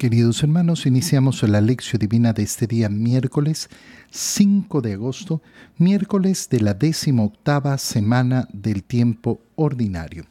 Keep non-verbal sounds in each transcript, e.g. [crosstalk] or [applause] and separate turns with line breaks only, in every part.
Queridos hermanos, iniciamos la lección divina de este día miércoles 5 de agosto, miércoles de la décima octava semana del tiempo ordinario.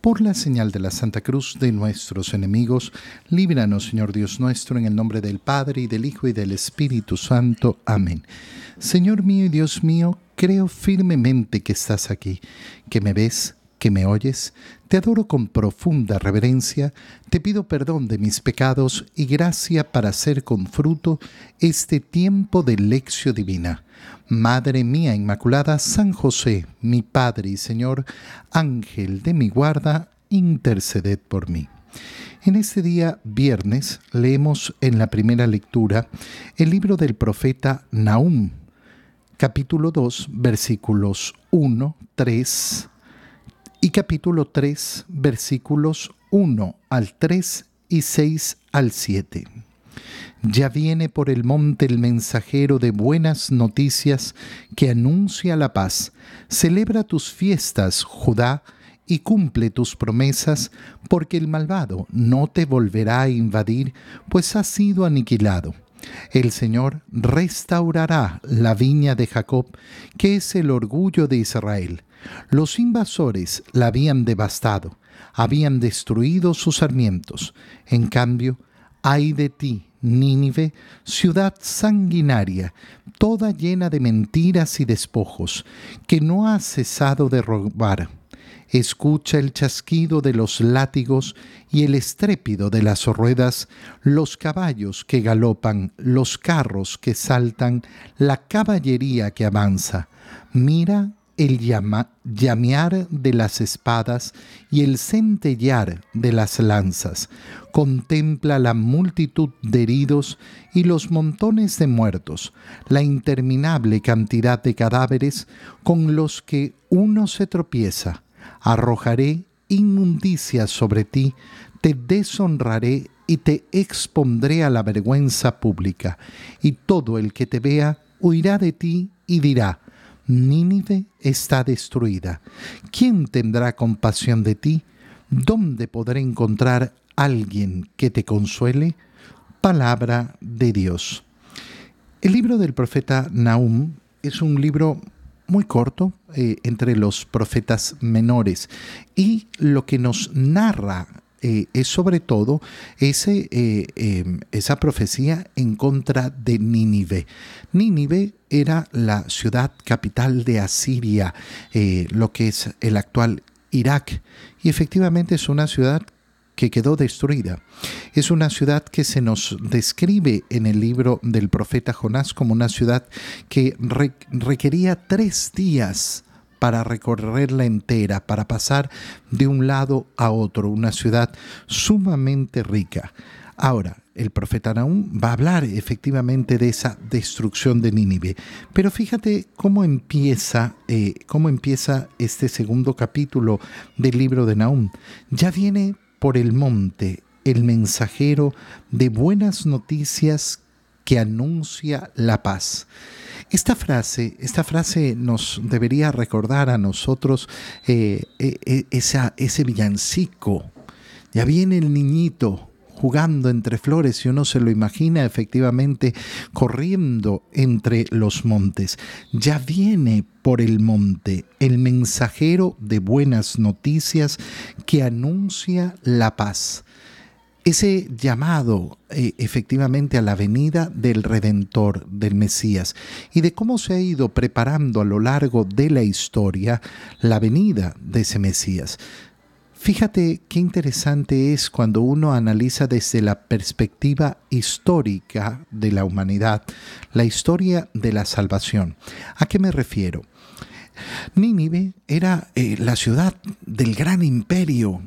Por la señal de la Santa Cruz de nuestros enemigos, líbranos, Señor Dios nuestro, en el nombre del Padre y del Hijo y del Espíritu Santo. Amén. Señor mío y Dios mío, creo firmemente que estás aquí, que me ves que me oyes, te adoro con profunda reverencia, te pido perdón de mis pecados y gracia para hacer con fruto este tiempo de lección divina. Madre mía Inmaculada, San José, mi Padre y Señor, Ángel de mi guarda, interceded por mí. En este día, viernes, leemos en la primera lectura el libro del profeta Nahum, capítulo 2, versículos 1, 3, y capítulo 3, versículos 1 al 3 y 6 al 7. Ya viene por el monte el mensajero de buenas noticias que anuncia la paz. Celebra tus fiestas, Judá, y cumple tus promesas, porque el malvado no te volverá a invadir, pues ha sido aniquilado. El Señor restaurará la viña de Jacob, que es el orgullo de Israel los invasores la habían devastado, habían destruido sus sarmientos. En cambio, ay de ti, Nínive, ciudad sanguinaria, toda llena de mentiras y despojos, que no ha cesado de robar. Escucha el chasquido de los látigos y el estrépito de las ruedas, los caballos que galopan, los carros que saltan, la caballería que avanza. Mira el llamear de las espadas y el centellar de las lanzas. Contempla la multitud de heridos y los montones de muertos, la interminable cantidad de cadáveres con los que uno se tropieza. Arrojaré inmundicia sobre ti, te deshonraré y te expondré a la vergüenza pública, y todo el que te vea huirá de ti y dirá, Nínive está destruida. ¿Quién tendrá compasión de ti? ¿Dónde podré encontrar alguien que te consuele? Palabra de Dios. El libro del profeta Nahum es un libro muy corto eh, entre los profetas menores y lo que nos narra eh, es sobre todo ese, eh, em, esa profecía en contra de Nínive. Nínive era la ciudad capital de Asiria, lo que es el actual Irak, y efectivamente es una ciudad que quedó destruida. Es una ciudad que se nos describe en el libro del profeta Jonás como una ciudad que requería tres días para recorrerla entera, para pasar de un lado a otro, una ciudad sumamente rica. Ahora, el profeta Naúm va a hablar efectivamente de esa destrucción de Nínive. Pero fíjate cómo empieza, eh, cómo empieza este segundo capítulo del libro de Naúm. Ya viene por el monte el mensajero de buenas noticias que anuncia la paz. Esta frase, esta frase nos debería recordar a nosotros eh, eh, ese villancico. Ya viene el niñito jugando entre flores y uno se lo imagina efectivamente corriendo entre los montes. Ya viene por el monte el mensajero de buenas noticias que anuncia la paz ese llamado eh, efectivamente a la venida del Redentor, del Mesías, y de cómo se ha ido preparando a lo largo de la historia la venida de ese Mesías. Fíjate qué interesante es cuando uno analiza desde la perspectiva histórica de la humanidad, la historia de la salvación. ¿A qué me refiero? Nínive era eh, la ciudad del gran imperio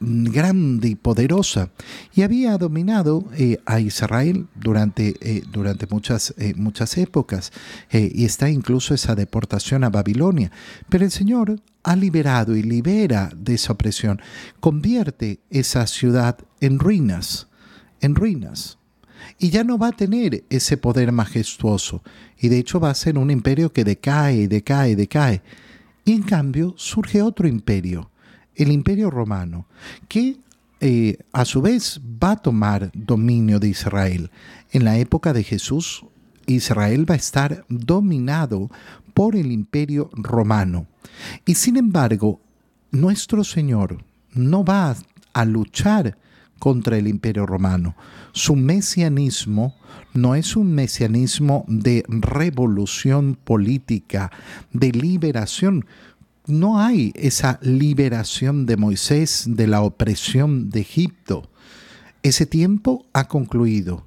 grande y poderosa y había dominado eh, a Israel durante, eh, durante muchas, eh, muchas épocas y está incluso esa deportación a Babilonia. Pero el Señor ha liberado y libera de esa opresión, convierte esa ciudad en ruinas, en ruinas. Y ya no va a tener ese poder majestuoso. Y de hecho va a ser un imperio que decae, decae, decae. Y en cambio surge otro imperio, el imperio romano, que eh, a su vez va a tomar dominio de Israel. En la época de Jesús, Israel va a estar dominado por el imperio romano. Y sin embargo, nuestro Señor no va a luchar contra el imperio romano. Su mesianismo no es un mesianismo de revolución política, de liberación. No hay esa liberación de Moisés de la opresión de Egipto. Ese tiempo ha concluido.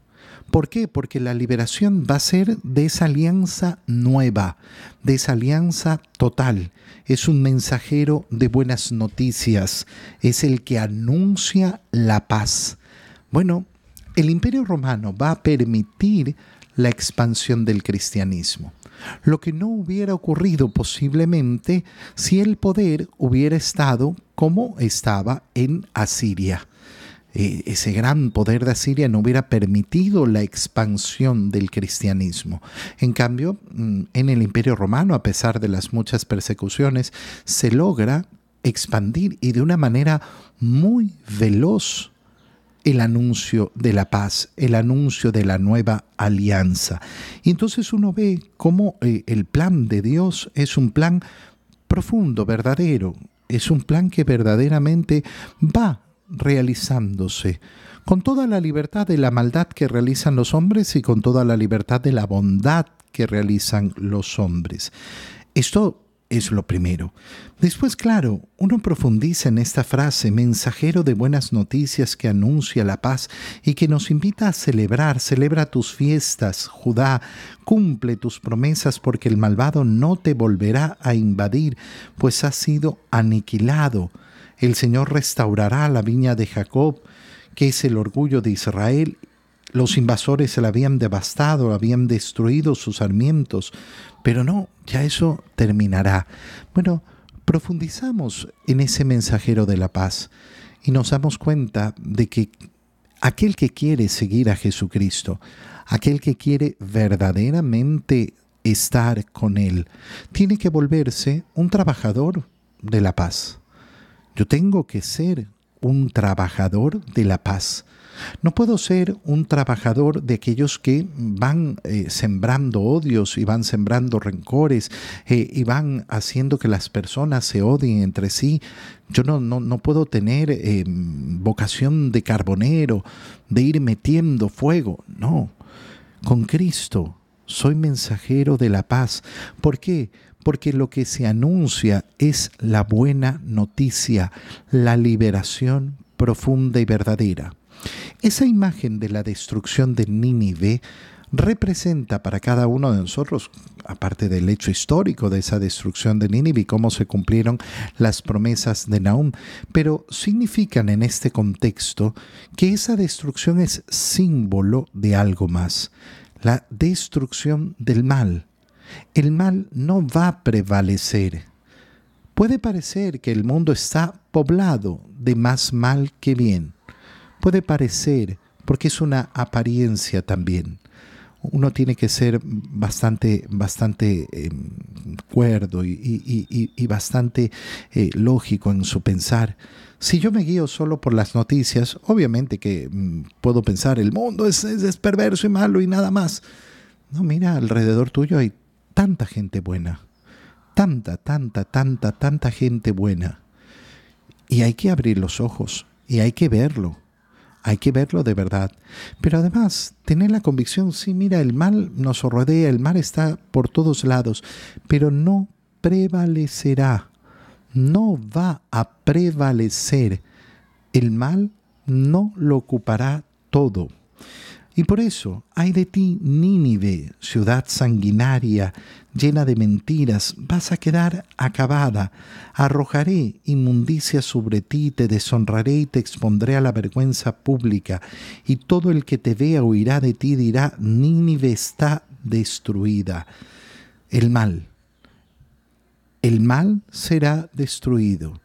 ¿Por qué? Porque la liberación va a ser de esa alianza nueva, de esa alianza total. Es un mensajero de buenas noticias, es el que anuncia la paz. Bueno, el imperio romano va a permitir la expansión del cristianismo, lo que no hubiera ocurrido posiblemente si el poder hubiera estado como estaba en Asiria. Eh, ese gran poder de Asiria no hubiera permitido la expansión del cristianismo. En cambio, mm, en el imperio romano, a pesar de las muchas persecuciones, se logra expandir y de una manera muy veloz el anuncio de la paz, el anuncio de la nueva alianza. Y entonces uno ve cómo eh, el plan de Dios es un plan profundo, verdadero, es un plan que verdaderamente va realizándose, con toda la libertad de la maldad que realizan los hombres y con toda la libertad de la bondad que realizan los hombres. Esto es lo primero. Después, claro, uno profundiza en esta frase, mensajero de buenas noticias que anuncia la paz y que nos invita a celebrar, celebra tus fiestas, Judá, cumple tus promesas porque el malvado no te volverá a invadir, pues has sido aniquilado el Señor restaurará la viña de Jacob, que es el orgullo de Israel. Los invasores se la habían devastado, habían destruido sus sarmientos, pero no, ya eso terminará. Bueno, profundizamos en ese mensajero de la paz y nos damos cuenta de que aquel que quiere seguir a Jesucristo, aquel que quiere verdaderamente estar con Él, tiene que volverse un trabajador de la paz. Yo tengo que ser un trabajador de la paz. No puedo ser un trabajador de aquellos que van eh, sembrando odios y van sembrando rencores eh, y van haciendo que las personas se odien entre sí. Yo no, no, puedo tener eh, vocación de carbonero, de ir metiendo fuego. No, con Cristo soy mensajero de la paz. ¿Por qué? porque lo que se anuncia es la buena noticia, la liberación profunda y verdadera. Esa imagen de la destrucción de Nínive representa para cada uno de nosotros, aparte del hecho histórico de esa destrucción de Nínive y cómo se cumplieron las promesas de Nahum, pero significan en este contexto que esa destrucción es símbolo de algo más, la destrucción del mal, el mal no va a prevalecer. Puede parecer que el mundo está poblado de más mal que bien. Puede parecer, porque es una apariencia también. Uno tiene que ser bastante, bastante em, cuerdo y, bastante eh, lógico en su pensar. Si yo me guío solo por las noticias, obviamente que mm, puedo pensar, el mundo es, es perverso y malo y nada más. No, mira, alrededor tuyo hay tanta gente buena, tanta, tanta, tanta, tanta gente buena. Y hay que abrir los ojos y hay que verlo, hay que verlo de verdad. Pero además, tener la convicción, sí, mira, el mal nos rodea, el mal está por todos lados, pero no prevalecerá, no va a prevalecer. El mal no lo ocupará todo. Y por eso, hay de ti, Nínive, ciudad sanguinaria, llena de mentiras, vas a quedar acabada. Arrojaré inmundicia sobre ti, te deshonraré y te expondré a la vergüenza pública. Y todo el que te vea oirá de ti dirá, Nínive está destruida. El mal. El mal será destruido.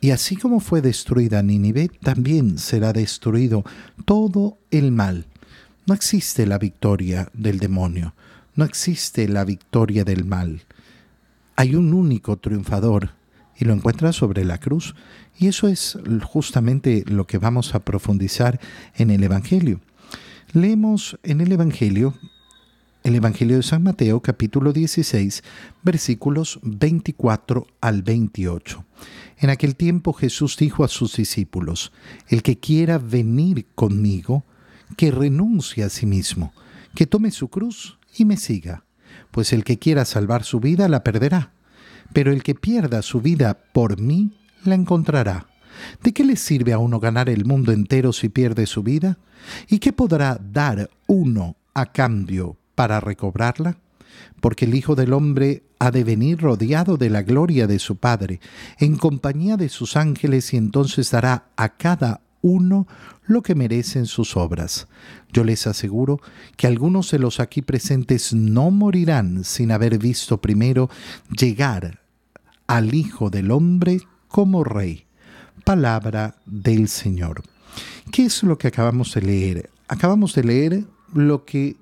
Y así como fue destruida Nínive, también será destruido todo el mal. No existe la victoria del demonio, no existe la victoria del mal. Hay un único triunfador y lo encuentra sobre la cruz. Y eso es justamente lo que vamos a profundizar en el Evangelio. Leemos en el Evangelio, el Evangelio de San Mateo capítulo 16, versículos 24 al 28. En aquel tiempo Jesús dijo a sus discípulos, El que quiera venir conmigo, que renuncie a sí mismo, que tome su cruz y me siga, pues el que quiera salvar su vida la perderá, pero el que pierda su vida por mí la encontrará. ¿De qué le sirve a uno ganar el mundo entero si pierde su vida? ¿Y qué podrá dar uno a cambio para recobrarla? Porque el Hijo del Hombre ha de venir rodeado de la gloria de su Padre, en compañía de sus ángeles, y entonces dará a cada uno lo que merecen sus obras. Yo les aseguro que algunos de los aquí presentes no morirán sin haber visto primero llegar al Hijo del Hombre como Rey. Palabra del Señor. ¿Qué es lo que acabamos de leer? Acabamos de leer lo que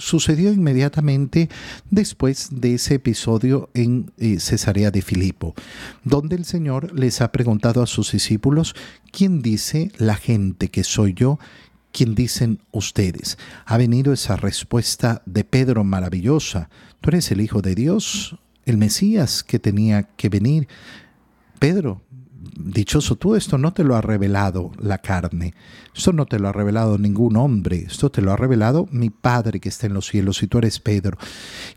sucedió inmediatamente después de ese episodio en eh, Cesarea de Filipo, donde el Señor les ha preguntado a sus discípulos, ¿quién dice la gente que soy yo? ¿Quién dicen ustedes? Ha venido esa respuesta de Pedro maravillosa. ¿Tú eres el Hijo de Dios? El Mesías que tenía que venir. Pedro, dichoso tú, esto no te lo ha revelado la carne, esto no te lo ha revelado ningún hombre, esto te lo ha revelado mi Padre que está en los cielos y tú eres Pedro.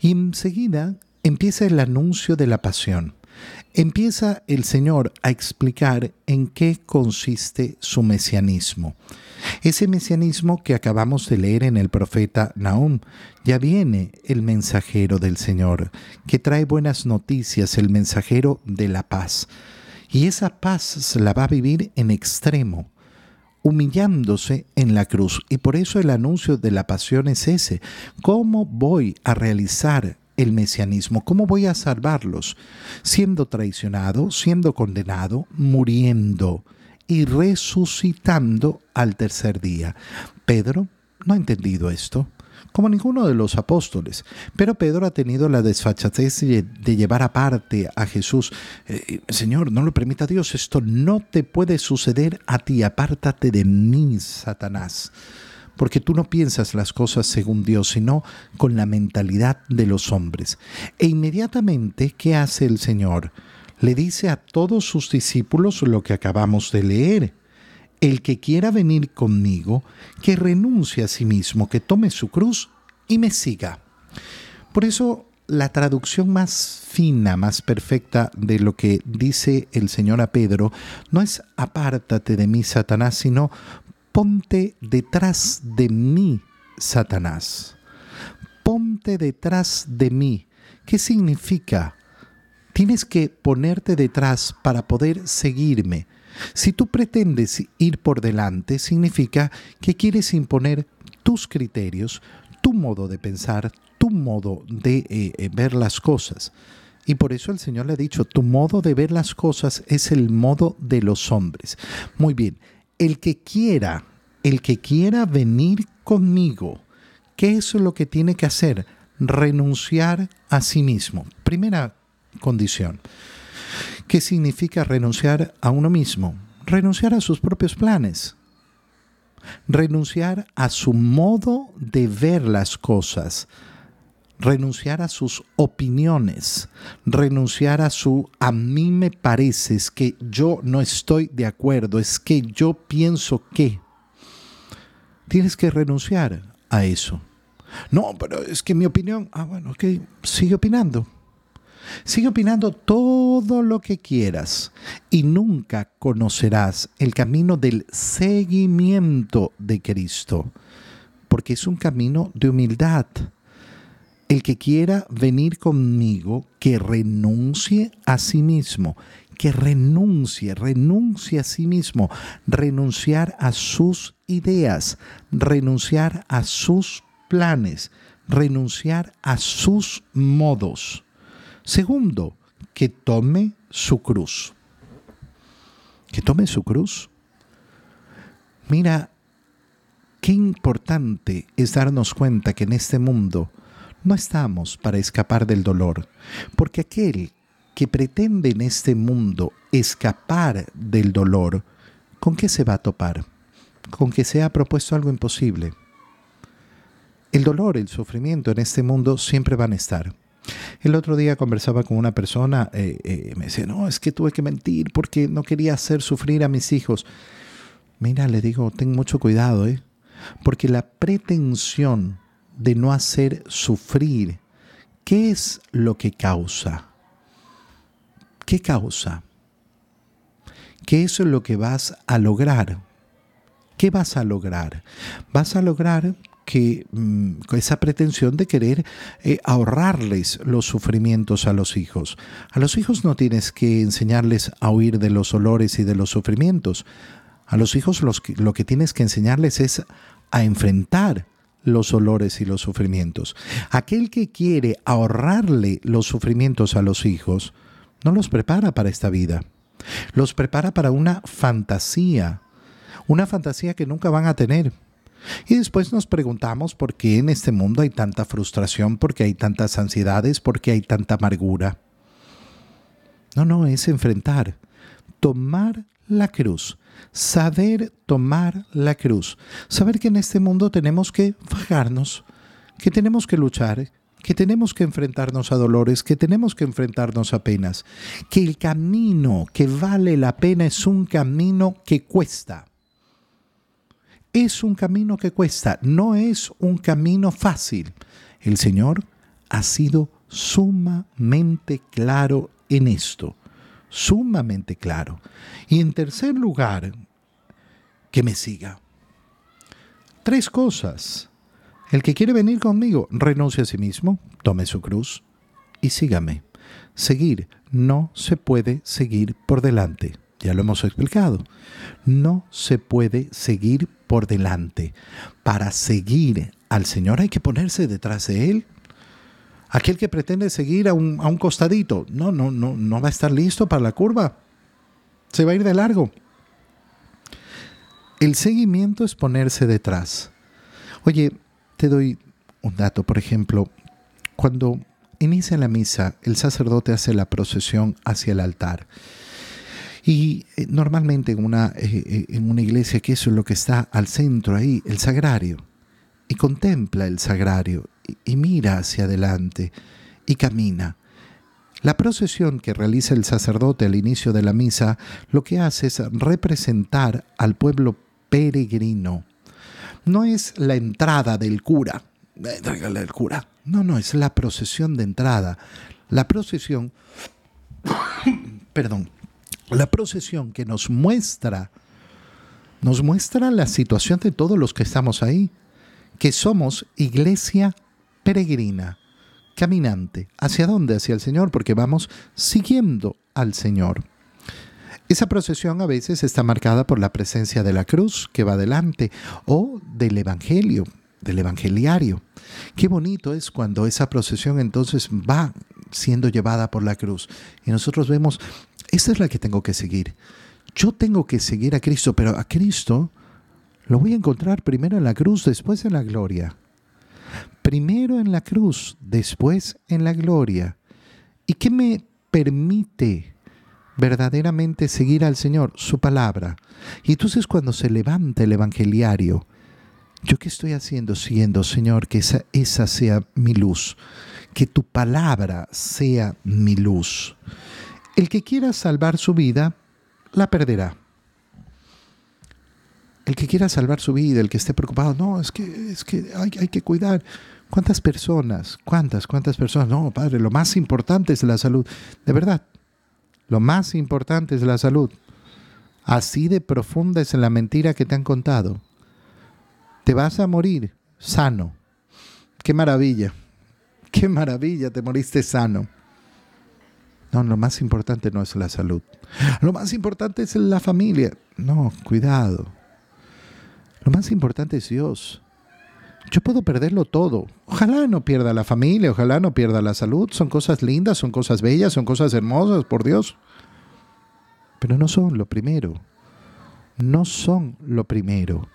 Y enseguida empieza el anuncio de la pasión. Empieza el Señor a explicar en qué consiste su mesianismo. Ese mesianismo que acabamos de leer en el profeta Nahum, ya viene el mensajero del Señor, que trae buenas noticias, el mensajero de la paz. Y esa paz se la va a vivir en extremo, humillándose en la cruz. Y por eso el anuncio de la pasión es ese. ¿Cómo voy a realizar el mesianismo? ¿Cómo voy a salvarlos? Siendo traicionado, siendo condenado, muriendo y resucitando al tercer día. Pedro no ha entendido esto como ninguno de los apóstoles. Pero Pedro ha tenido la desfachatez de llevar aparte a Jesús. Eh, Señor, no lo permita Dios, esto no te puede suceder a ti, apártate de mí, Satanás. Porque tú no piensas las cosas según Dios, sino con la mentalidad de los hombres. E inmediatamente, ¿qué hace el Señor? Le dice a todos sus discípulos lo que acabamos de leer el que quiera venir conmigo, que renuncie a sí mismo, que tome su cruz y me siga. Por eso la traducción más fina, más perfecta de lo que dice el Señor a Pedro no es apártate de mí, Satanás, sino ponte detrás de mí, Satanás. Ponte detrás de mí. ¿Qué significa? Tienes que ponerte detrás para poder seguirme. Si tú pretendes ir por delante, significa que quieres imponer tus criterios, tu modo de pensar, tu modo de eh, eh, ver las cosas. Y por eso el Señor le ha dicho, tu modo de ver las cosas es el modo de los hombres. Muy bien, el que quiera, el que quiera venir conmigo, ¿qué es lo que tiene que hacer? Renunciar a sí mismo. Primera condición. ¿Qué significa renunciar a uno mismo? Renunciar a sus propios planes, renunciar a su modo de ver las cosas, renunciar a sus opiniones, renunciar a su a mí me parece, es que yo no estoy de acuerdo, es que yo pienso que. Tienes que renunciar a eso. No, pero es que mi opinión, ah, bueno, ok, sigue opinando. Sigue opinando todo lo que quieras y nunca conocerás el camino del seguimiento de Cristo, porque es un camino de humildad. El que quiera venir conmigo, que renuncie a sí mismo, que renuncie, renuncie a sí mismo, renunciar a sus ideas, renunciar a sus planes, renunciar a sus modos. Segundo, que tome su cruz. Que tome su cruz. Mira, qué importante es darnos cuenta que en este mundo no estamos para escapar del dolor, porque aquel que pretende en este mundo escapar del dolor, ¿con qué se va a topar? Con que se ha propuesto algo imposible. El dolor, el sufrimiento en este mundo siempre van a estar. El otro día conversaba con una persona, eh, eh, me decía, no, es que tuve que mentir porque no quería hacer sufrir a mis hijos. Mira, le digo, ten mucho cuidado, ¿eh? porque la pretensión de no hacer sufrir, ¿qué es lo que causa? ¿Qué causa? ¿Qué es lo que vas a lograr? ¿Qué vas a lograr? Vas a lograr que mm, esa pretensión de querer eh, ahorrarles los sufrimientos a los hijos. A los hijos no tienes que enseñarles a huir de los olores y de los sufrimientos. A los hijos lo que tienes que enseñarles es a enfrentar los olores y los sufrimientos. Aquel que quiere ahorrarle los sufrimientos a los hijos, no los prepara para esta vida. Los prepara para una fantasía, una fantasía que nunca van a tener y después nos preguntamos por qué en este mundo hay tanta frustración, por qué hay tantas ansiedades, por qué hay tanta amargura. No, no, es enfrentar, tomar la cruz, saber tomar la cruz, saber que en este mundo tenemos que fajarnos, que tenemos que luchar, que tenemos que enfrentarnos a dolores, que tenemos que enfrentarnos a penas, que el camino que vale la pena es un camino que cuesta es un camino que cuesta, no es un camino fácil. El Señor ha sido sumamente claro en esto, sumamente claro. Y en tercer lugar, que me siga. Tres cosas. El que quiere venir conmigo, renuncie a sí mismo, tome su cruz y sígame. Seguir no se puede seguir por delante. Ya lo hemos explicado. No se puede seguir por delante. Para seguir al Señor hay que ponerse detrás de Él. Aquel que pretende seguir a un, a un costadito, no, no, no, no va a estar listo para la curva. Se va a ir de largo. El seguimiento es ponerse detrás. Oye, te doy un dato, por ejemplo, cuando inicia la misa, el sacerdote hace la procesión hacia el altar. Y eh, normalmente en una, eh, eh, en una iglesia que eso es lo que está al centro ahí, el sagrario. Y contempla el sagrario y, mira hacia adelante y camina. La procesión que realiza el sacerdote al inicio de la misa lo que hace es representar al pueblo peregrino. No es la entrada del cura, el cura. No, no, es la procesión de entrada. La procesión, [coughs] perdón, la procesión que nos muestra, nos muestra la situación de todos los que estamos ahí, que somos iglesia peregrina, caminante. ¿Hacia dónde? Hacia el Señor, porque vamos siguiendo al Señor. Esa procesión a veces está marcada por la presencia de la cruz que va delante o del Evangelio, del Evangeliario. Qué bonito es cuando esa procesión entonces va siendo llevada por la cruz y nosotros vemos esta es la que tengo que seguir. Yo tengo que seguir a Cristo, pero a Cristo lo voy a encontrar primero en la cruz, después en la gloria. Primero en la cruz, después en la gloria. ¿Y qué me permite verdaderamente seguir al Señor? Su palabra. Y entonces cuando se levanta el evangeliario, ¿yo qué estoy haciendo? Siguiendo, Señor, que esa, esa sea mi luz, que tu palabra sea mi luz. El que quiera salvar su vida, la perderá. El que quiera salvar su vida, el que esté preocupado, no, es que, es que hay, hay que cuidar. ¿Cuántas personas? ¿Cuántas? ¿Cuántas personas? No, Padre, lo más importante es la salud. De verdad, lo más importante es la salud. Así de profunda es la mentira que te han contado. Te vas a morir sano. Qué maravilla. Qué maravilla, te moriste sano. No, lo más importante no es la salud. Lo más importante es la familia. No, cuidado. Lo más importante es Dios. Yo puedo perderlo todo. Ojalá no pierda la familia, ojalá no pierda la salud. Son cosas lindas, son cosas bellas, son cosas hermosas, por Dios. Pero no son lo primero. No son lo primero.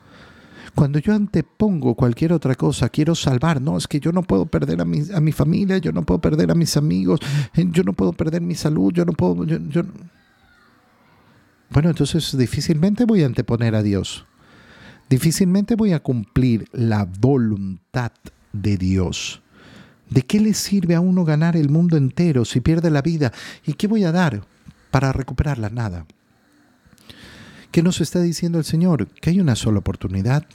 Cuando yo antepongo cualquier otra cosa, quiero salvar, no, es que yo no puedo perder a mi, a mi familia, yo no puedo perder a mis amigos, eh, yo no puedo perder mi salud, yo no puedo... Bueno, entonces difícilmente voy a anteponer a Dios. Difícilmente voy a cumplir la voluntad de Dios. ¿De qué le sirve a uno ganar el mundo entero si pierde la vida? ¿Y qué voy a dar para recuperarla? Nada. ¿Qué nos está diciendo el Señor? Que hay una sola oportunidad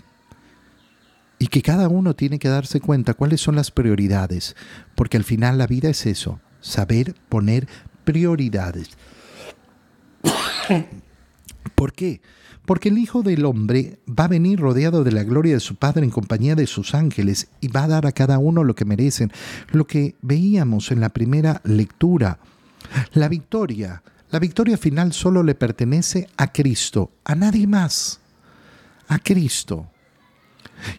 y que cada uno tiene que darse cuenta cuáles son las prioridades, porque al final la vida es eso, saber poner prioridades. [coughs] ¿Por qué? Porque el Hijo del Hombre va a venir rodeado de la gloria de su Padre en compañía de sus ángeles y va a dar a cada uno lo que merecen. Lo que veíamos en la primera lectura, la victoria la victoria final solo le pertenece a Cristo, a nadie más, a Cristo.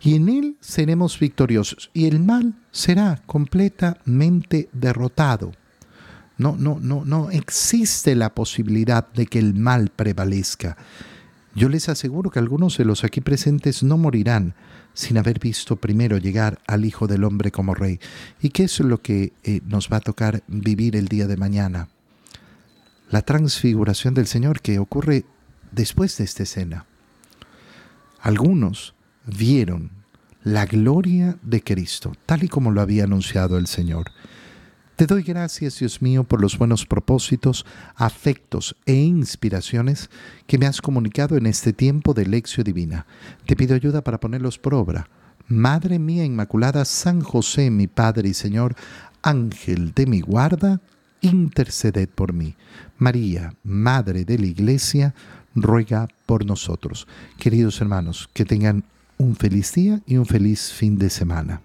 Y en Él seremos victoriosos y el mal será completamente derrotado. No, no, no, no existe la posibilidad de que el mal prevalezca. Yo les aseguro que algunos de los aquí presentes no morirán sin haber visto primero llegar al Hijo del Hombre como Rey. ¿Y qué es lo que eh, nos va a tocar vivir el día de mañana? la transfiguración del Señor que ocurre después de esta escena. Algunos vieron la gloria de Cristo, tal y como lo había anunciado el Señor. Te doy gracias, Dios mío, por los buenos propósitos, afectos e inspiraciones que me has comunicado en este tiempo de lección divina. Te pido ayuda para ponerlos por obra. Madre mía Inmaculada, San José, mi Padre y Señor, Ángel de mi guarda, interceded por mí. María, Madre de la Iglesia, ruega por nosotros. Queridos hermanos, que tengan un feliz día y un feliz fin de semana.